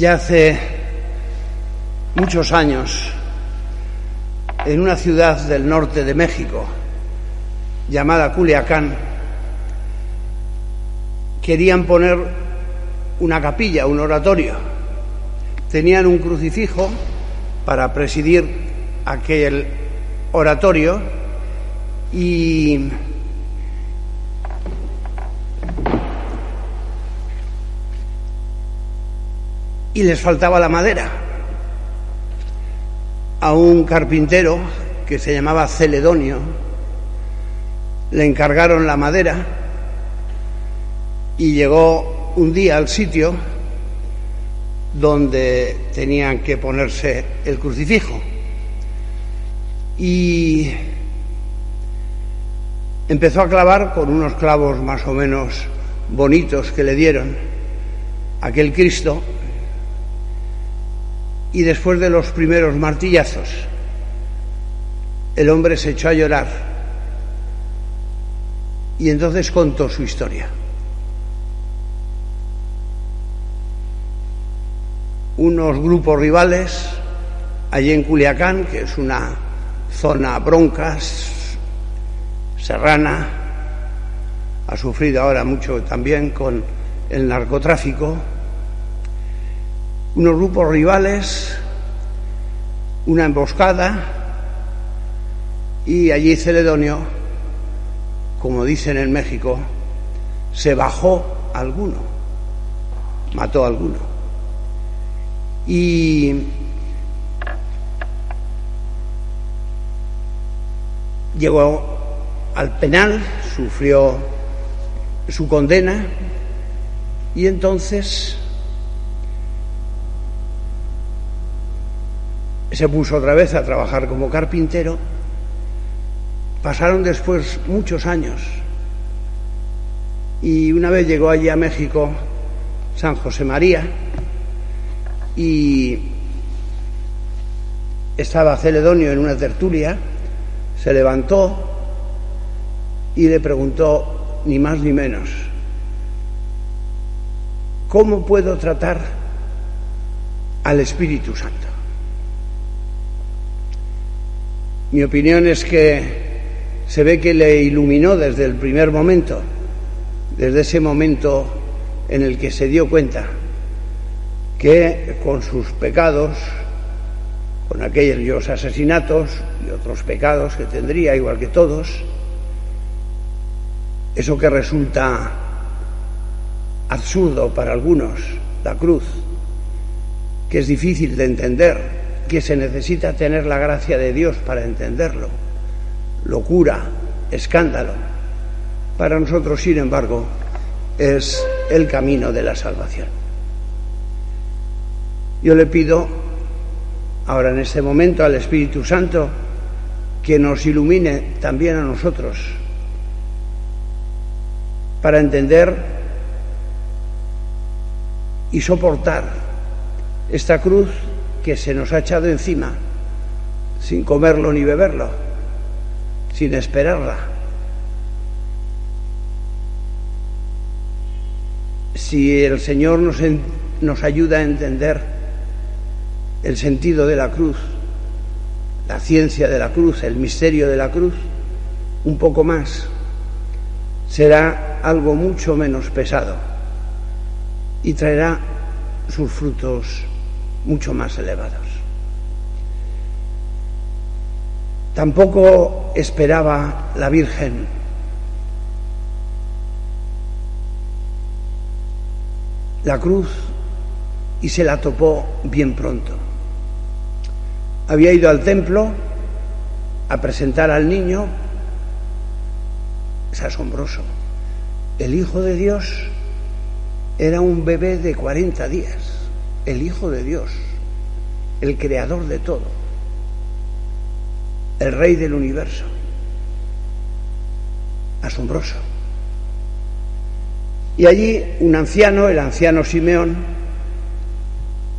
Ya hace muchos años, en una ciudad del norte de México, llamada Culiacán, querían poner una capilla, un oratorio. Tenían un crucifijo para presidir aquel oratorio y y les faltaba la madera. A un carpintero que se llamaba Celedonio le encargaron la madera y llegó un día al sitio donde tenían que ponerse el crucifijo. Y empezó a clavar con unos clavos más o menos bonitos que le dieron aquel Cristo y después de los primeros martillazos, el hombre se echó a llorar y entonces contó su historia. Unos grupos rivales allí en Culiacán, que es una zona broncas, serrana, ha sufrido ahora mucho también con el narcotráfico, unos grupos rivales, una emboscada y allí Celedonio, como dicen en México, se bajó alguno, mató a alguno. Y llegó al penal, sufrió su condena y entonces se puso otra vez a trabajar como carpintero. Pasaron después muchos años y una vez llegó allí a México San José María y estaba Celedonio en una tertulia, se levantó y le preguntó ni más ni menos, ¿cómo puedo tratar al Espíritu Santo? Mi opinión es que se ve que le iluminó desde el primer momento, desde ese momento en el que se dio cuenta que con sus pecados, con aquellos asesinatos y otros pecados que tendría, igual que todos, eso que resulta absurdo para algunos, la cruz, que es difícil de entender, que se necesita tener la gracia de Dios para entenderlo. Locura, escándalo. Para nosotros, sin embargo, es el camino de la salvación. Yo le pido ahora en este momento al Espíritu Santo que nos ilumine también a nosotros para entender y soportar esta cruz que se nos ha echado encima sin comerlo ni beberlo, sin esperarla. Si el Señor nos, nos ayuda a entender el sentido de la cruz, la ciencia de la cruz, el misterio de la cruz, un poco más, será algo mucho menos pesado y traerá sus frutos mucho más elevados. Tampoco esperaba la Virgen la cruz y se la topó bien pronto. Había ido al templo a presentar al niño. Es asombroso. El Hijo de Dios era un bebé de 40 días. El Hijo de Dios, el creador de todo, el Rey del universo. Asombroso. Y allí un anciano, el anciano Simeón,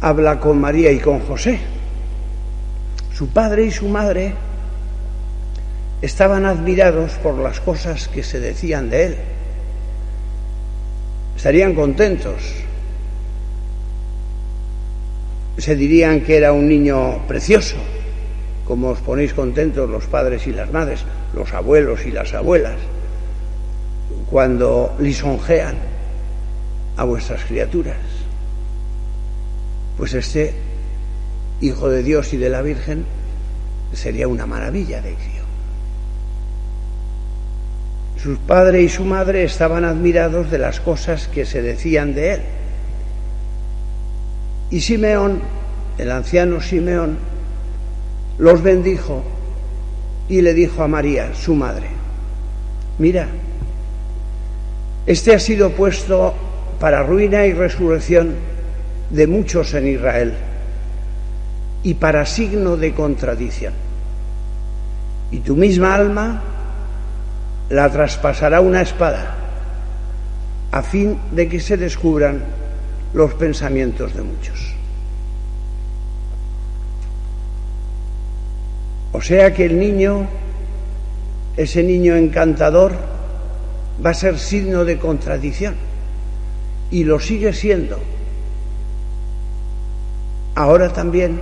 habla con María y con José. Su padre y su madre estaban admirados por las cosas que se decían de él. Estarían contentos. Se dirían que era un niño precioso, como os ponéis contentos los padres y las madres, los abuelos y las abuelas, cuando lisonjean a vuestras criaturas. Pues este Hijo de Dios y de la Virgen sería una maravilla de crío. Su padre y su madre estaban admirados de las cosas que se decían de él. Y Simeón, el anciano Simeón, los bendijo y le dijo a María, su madre, mira, este ha sido puesto para ruina y resurrección de muchos en Israel y para signo de contradicción. Y tu misma alma la traspasará una espada a fin de que se descubran los pensamientos de muchos. O sea que el niño, ese niño encantador, va a ser signo de contradicción y lo sigue siendo. Ahora también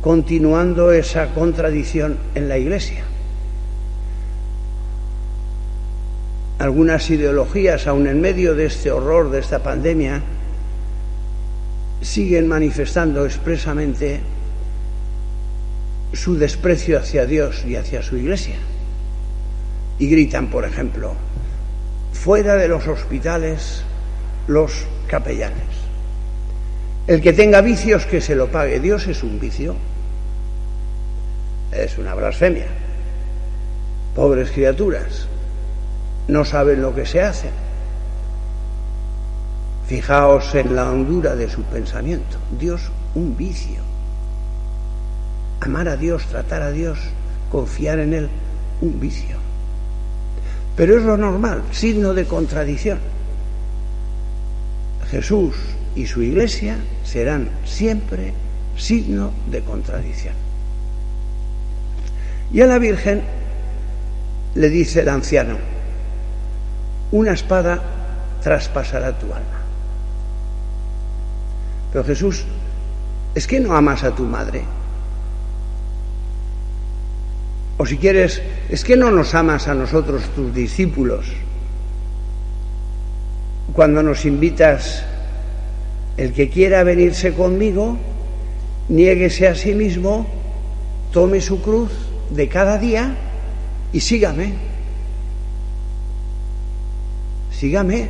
continuando esa contradicción en la Iglesia. Algunas ideologías, aun en medio de este horror, de esta pandemia, siguen manifestando expresamente su desprecio hacia Dios y hacia su Iglesia. Y gritan, por ejemplo, fuera de los hospitales los capellanes. El que tenga vicios que se lo pague. Dios es un vicio. Es una blasfemia. Pobres criaturas. No saben lo que se hace. Fijaos en la hondura de su pensamiento. Dios un vicio. Amar a Dios, tratar a Dios, confiar en Él, un vicio. Pero es lo normal, signo de contradicción. Jesús y su iglesia serán siempre signo de contradicción. Y a la Virgen le dice el anciano, una espada traspasará tu alma. Pero Jesús, ¿es que no amas a tu madre? O si quieres, es que no nos amas a nosotros, tus discípulos, cuando nos invitas, el que quiera venirse conmigo, niéguese a sí mismo, tome su cruz de cada día y sígame. Sígame.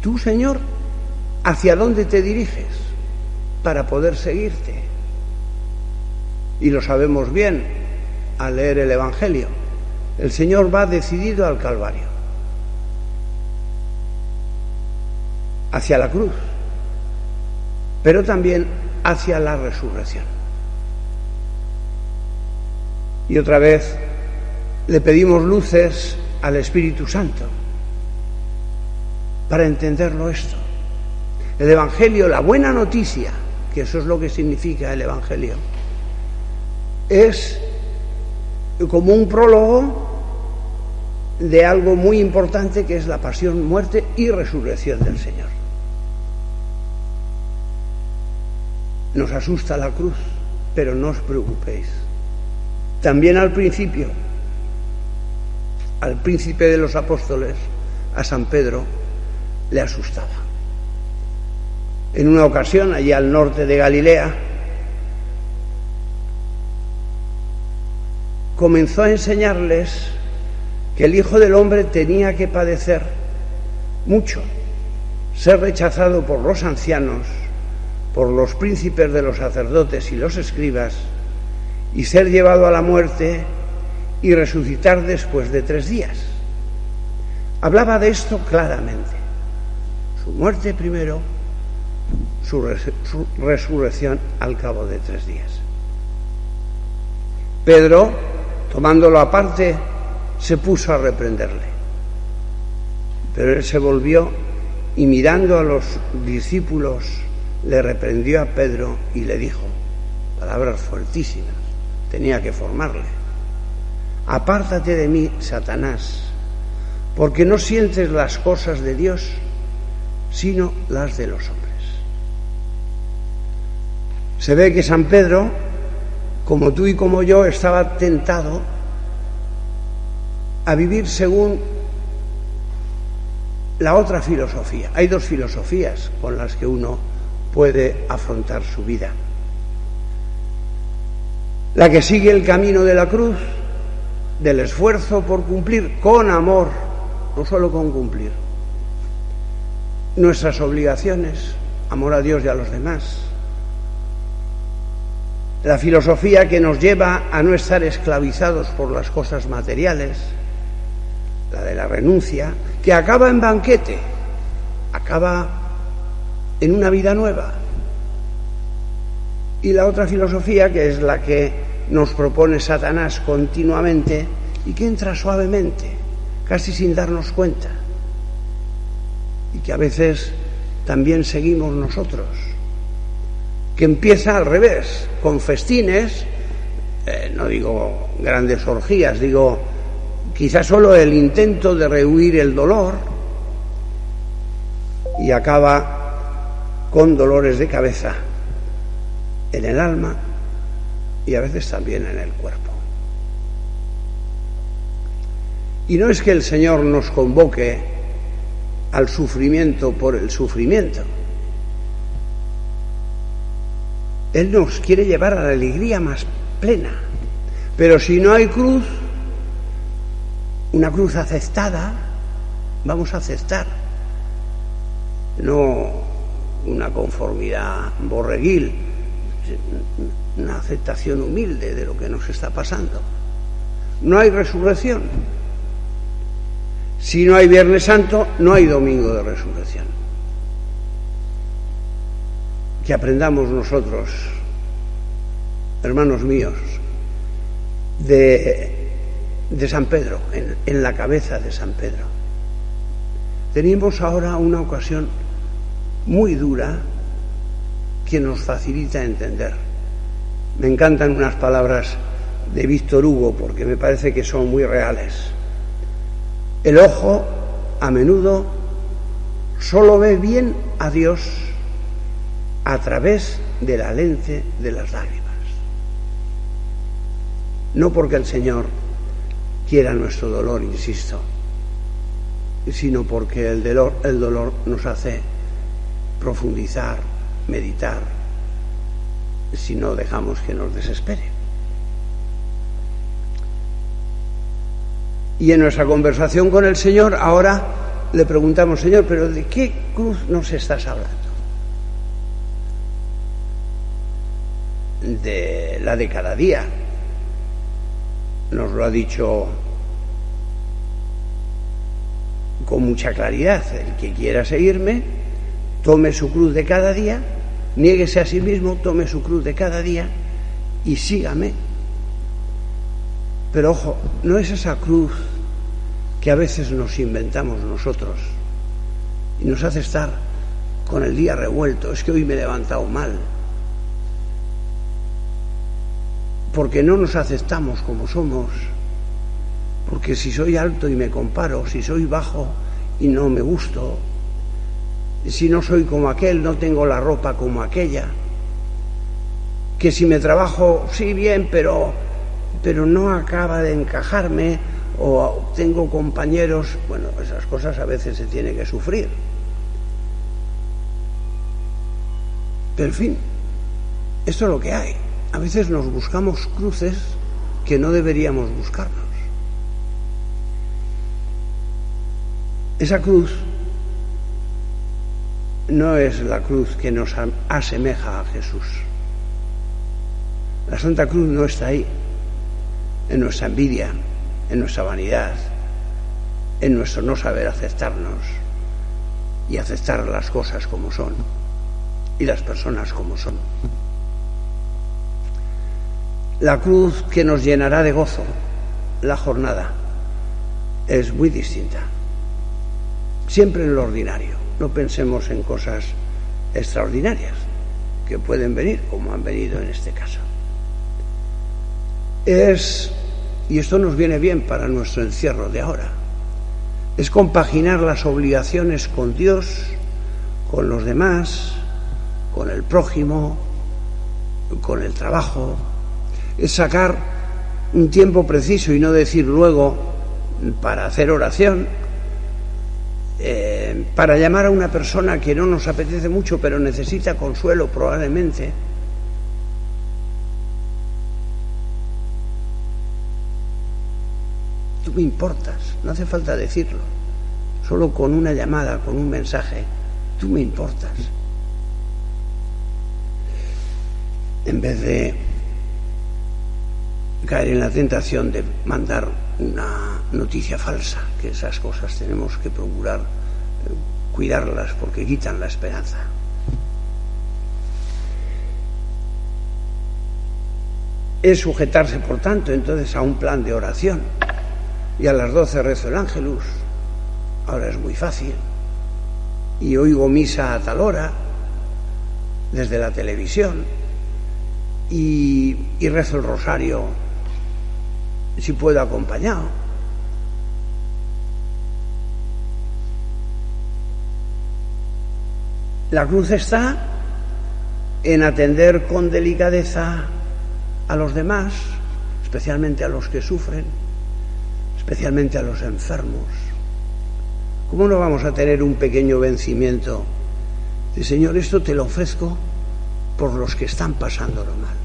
Tú, Señor, ¿hacia dónde te diriges para poder seguirte? Y lo sabemos bien, a leer el Evangelio. El Señor va decidido al Calvario, hacia la cruz, pero también hacia la resurrección. Y otra vez le pedimos luces al Espíritu Santo para entenderlo esto. El Evangelio, la buena noticia, que eso es lo que significa el Evangelio, es como un prólogo de algo muy importante que es la pasión, muerte y resurrección del Señor. Nos asusta la cruz, pero no os preocupéis. También al principio, al príncipe de los apóstoles, a San Pedro, le asustaba. en una ocasión allí al norte de Galilea, comenzó a enseñarles que el Hijo del Hombre tenía que padecer mucho, ser rechazado por los ancianos, por los príncipes de los sacerdotes y los escribas, y ser llevado a la muerte y resucitar después de tres días. Hablaba de esto claramente. Su muerte primero, su, resurrección al cabo de tres días. Pedro, tomándolo aparte, se puso a reprenderle. Pero él se volvió y mirando a los discípulos, le reprendió a Pedro y le dijo, palabras fuertísimas, tenía que formarle, apártate de mí, Satanás, porque no sientes las cosas de Dios, sino las de los hombres. Se ve que San Pedro, como tú y como yo, estaba tentado a vivir según la otra filosofía. Hay dos filosofías con las que uno puede afrontar su vida. La que sigue el camino de la cruz, del esfuerzo por cumplir con amor, no solo con cumplir, nuestras obligaciones, amor a Dios y a los demás. La filosofía que nos lleva a no estar esclavizados por las cosas materiales, la de la renuncia, que acaba en banquete, acaba en una vida nueva. Y la otra filosofía, que es la que nos propone Satanás continuamente y que entra suavemente, casi sin darnos cuenta, y que a veces también seguimos nosotros, que empieza al revés, con festines, eh, no digo grandes orgías, digo quizás solo el intento de rehuir el dolor y acaba con dolores de cabeza en el alma y a veces también en el cuerpo. Y no es que el Señor nos convoque al sufrimiento por el sufrimiento. Él nos quiere llevar a la alegría más plena. Pero si no hay cruz, una cruz aceptada, vamos a aceptar, no una conformidad borreguil, una aceptación humilde de lo que nos está pasando. No hay resurrección. Si no hay Viernes Santo, no hay Domingo de Resurrección. Que aprendamos nosotros, hermanos míos, de San Pedro, en, la cabeza de San Pedro. Tenemos ahora una ocasión muy dura que nos facilita entender. Me encantan unas palabras de Víctor Hugo porque me parece que son muy reales. El ojo a menudo solo ve bien a Dios a través de la lente de las lágrimas. No porque el Señor quiera nuestro dolor, insisto, sino porque el dolor, el dolor nos hace profundizar, meditar, si no dejamos que nos desespere. Y en nuestra conversación con el Señor, ahora le preguntamos, Señor, pero ¿de qué cruz nos estás hablando? De la de cada día, nos lo ha dicho con mucha claridad. El que quiera seguirme, tome su cruz de cada día, niéguese a sí mismo, tome su cruz de cada día y sígame. Pero ojo, no es esa cruz que a veces nos inventamos nosotros y nos hace estar con el día revuelto. Es que hoy me he levantado mal, porque no nos aceptamos como somos, porque si soy alto y me comparo, si soy bajo y no me gusto, si no soy como aquel, no tengo la ropa como aquella, que si me trabajo, sí bien, pero, pero no acaba de encajarme, o tengo compañeros, bueno, esas cosas a veces se tiene que sufrir. Pero en fin, esto es lo que hay. A veces nos buscamos cruces que no deberíamos buscarnos. Esa cruz no es la cruz que nos asemeja a Jesús. La Santa Cruz no está ahí, en nuestra envidia, en nuestra vanidad, en nuestro no saber aceptarnos y aceptar las cosas como son y las personas como son. La cruz que nos llenará de gozo la jornada es muy distinta. Siempre en lo ordinario. No pensemos en cosas extraordinarias que pueden venir, como han venido en este caso. Es, y esto nos viene bien para nuestro encierro de ahora, es compaginar las obligaciones con Dios, con los demás, con el prójimo, con el trabajo, es sacar un tiempo preciso y no decir luego para hacer oración, eh, para llamar a una persona que no nos apetece mucho pero necesita consuelo probablemente. Me importas, no hace falta decirlo, solo con una llamada, con un mensaje, tú me importas. En vez de caer en la tentación de mandar una noticia falsa, que esas cosas tenemos que procurar eh, cuidarlas porque quitan la esperanza. Es sujetarse, por tanto, entonces a un plan de oración. Y a las doce rezo el ángelus. Ahora es muy fácil. Y oigo misa a tal hora desde la televisión. Y, rezo el rosario si puedo acompañado. La cruz está en atender con delicadeza a los demás, especialmente a los que sufren, especialmente a los enfermos. ¿Cómo no vamos a tener un pequeño vencimiento de Señor, esto te lo ofrezco por los que están pasándolo mal?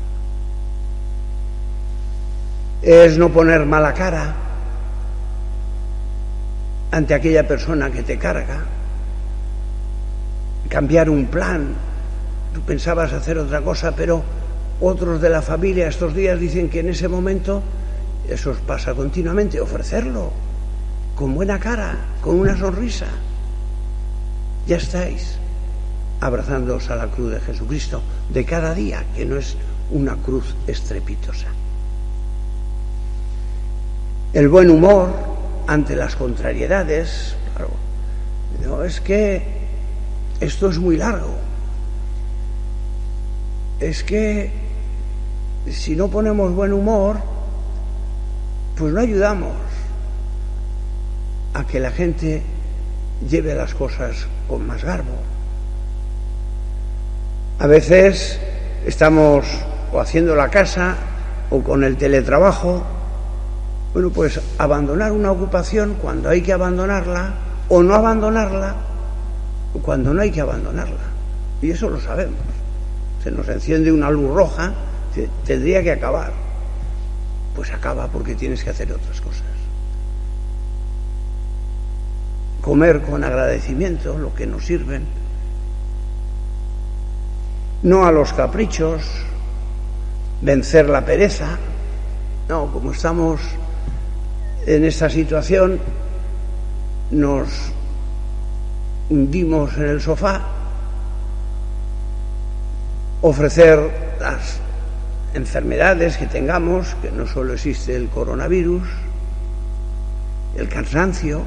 es no poner mala cara ante aquella persona que te carga, cambiar un plan. Tú pensabas hacer otra cosa, pero otros de la familia estos días dicen que en ese momento eso os pasa continuamente, ofrecerlo con buena cara, con una sonrisa. Ya estáis abrazándoos a la cruz de Jesucristo de cada día, que no es una cruz estrepitosa el buen humor ante las contrariedades. Claro, no es que esto es muy largo. Es que si no ponemos buen humor, pues no ayudamos a que la gente lleve las cosas con más garbo. A veces estamos o haciendo la casa o con el teletrabajo bueno, pues abandonar una ocupación cuando hay que abandonarla o no abandonarla cuando no hay que abandonarla. Y eso lo sabemos. Se nos enciende una luz roja, tendría que acabar. Pues acaba porque tienes que hacer otras cosas. Comer con agradecimiento lo que nos sirven. No a los caprichos, vencer la pereza. No, como estamos en esta situación nos hundimos en el sofá, ofrecer las enfermedades que tengamos, que no solo existe el coronavirus, el cansancio,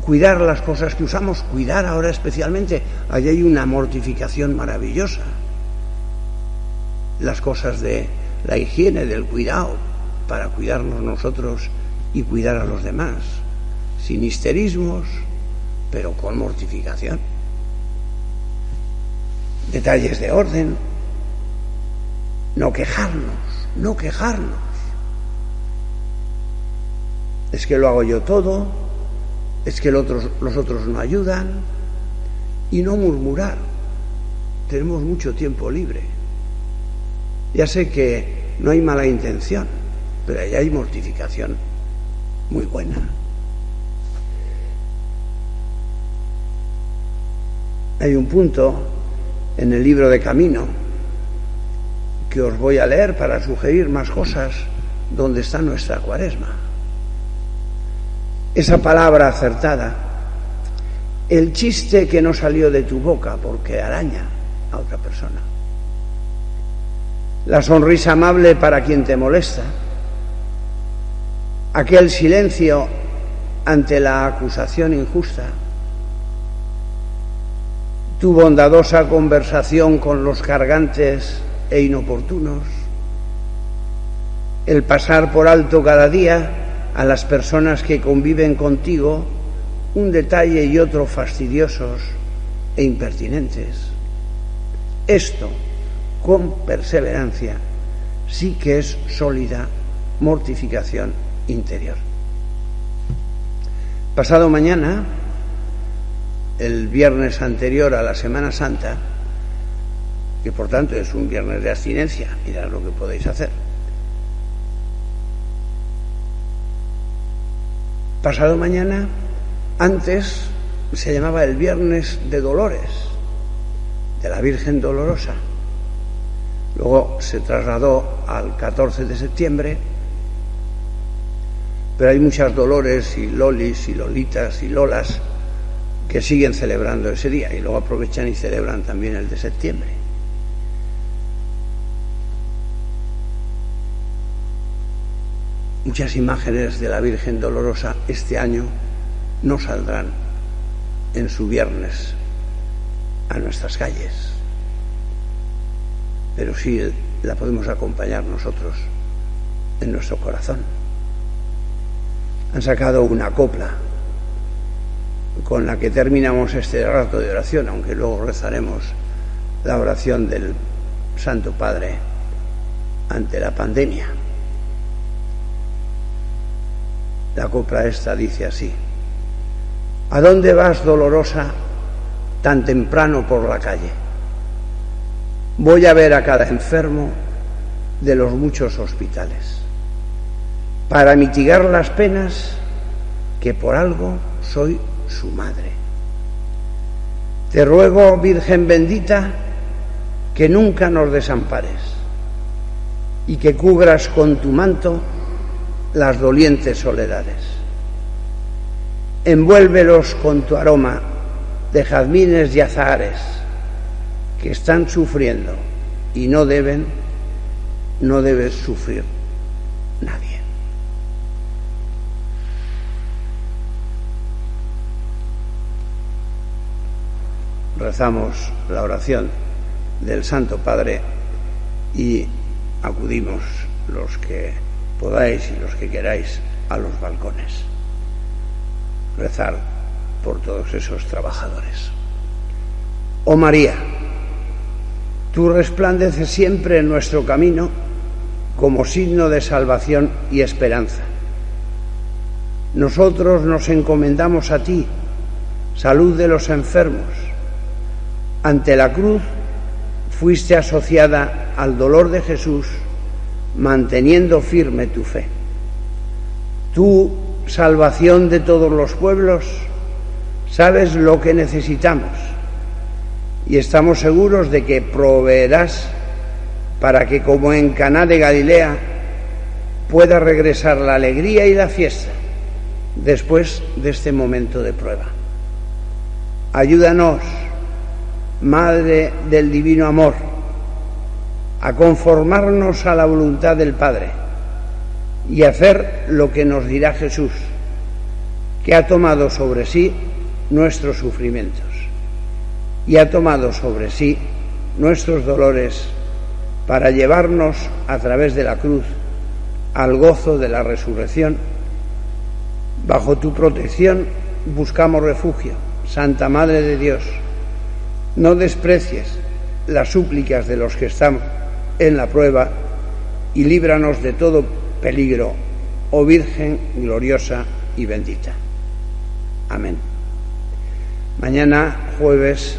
cuidar las cosas que usamos, cuidar ahora especialmente, allí hay una mortificación maravillosa, las cosas de la higiene, del cuidado, para cuidarnos nosotros y cuidar a los demás, sin histerismos, pero con mortificación. Detalles de orden, no quejarnos, no quejarnos. Es que lo hago yo todo, es que los otros, no ayudan, y no murmurar, tenemos mucho tiempo libre. Ya sé que no hay mala intención, pero ahí hay mortificación muy buena. Hay un punto en el libro de Camino que os voy a leer para sugerir más cosas donde está nuestra cuaresma. Esa palabra acertada, el chiste que no salió de tu boca porque araña a otra persona, la sonrisa amable para quien te molesta, aquel silencio ante la acusación injusta, tu bondadosa conversación con los cargantes e inoportunos, el pasar por alto cada día a las personas que conviven contigo un detalle y otro fastidiosos e impertinentes. Esto, con perseverancia, sí que es sólida mortificación interior. Pasado mañana, el viernes anterior a la Semana Santa, que por tanto es un viernes de abstinencia, mirad lo que podéis hacer. Pasado mañana, antes se llamaba el viernes de Dolores, de la Virgen Dolorosa. Luego se trasladó al 14 de septiembre, pero hay muchas Dolores y Lolis y Lolitas y Lolas que siguen celebrando ese día y luego aprovechan y celebran también el de septiembre. Muchas imágenes de la Virgen Dolorosa este año no saldrán en su viernes a nuestras calles, pero sí la podemos acompañar nosotros en nuestro corazón. Han sacado una copla con la que terminamos este rato de oración, aunque luego rezaremos la oración del Santo Padre ante la pandemia. La copla esta dice así, ¿A dónde vas, dolorosa, tan temprano por la calle? Voy a ver a cada enfermo de los muchos hospitales, para mitigar las penas que por algo soy su madre. Te ruego, Virgen bendita, que nunca nos desampares y que cubras con tu manto las dolientes soledades envuélvelos con tu aroma de jazmines y azahares que están sufriendo y no deben, no debes sufrir nadie. Rezamos la oración del Santo Padre y acudimos los que podáis y los que queráis a los balcones rezar por todos esos trabajadores. Oh María, tú resplandeces siempre en nuestro camino como signo de salvación y esperanza. Nosotros nos encomendamos a ti, salud de los enfermos. Ante la cruz fuiste asociada al dolor de Jesús, manteniendo firme tu fe. Tú salvación de todos los pueblos, sabes lo que necesitamos y estamos seguros de que proveerás para que como en Caná de Galilea pueda regresar la alegría y la fiesta después de este momento de prueba. Ayúdanos, Madre del Divino Amor, a conformarnos a la voluntad del Padre y hacer lo que nos dirá Jesús, que ha tomado sobre sí nuestros sufrimientos y ha tomado sobre sí nuestros dolores para llevarnos a través de la cruz al gozo de la resurrección. Bajo tu protección buscamos refugio, Santa Madre de Dios. No desprecies las súplicas de los que están en la prueba y líbranos de todo peligro, oh Virgen gloriosa y bendita. Amén. Mañana jueves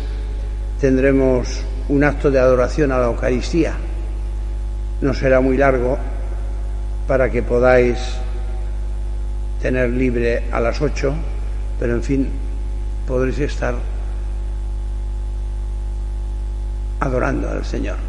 tendremos un acto de adoración a la Eucaristía. No será muy largo para que podáis tener libre a las ocho, pero en fin, podréis estar adorando al Señor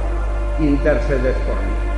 interceded por mí.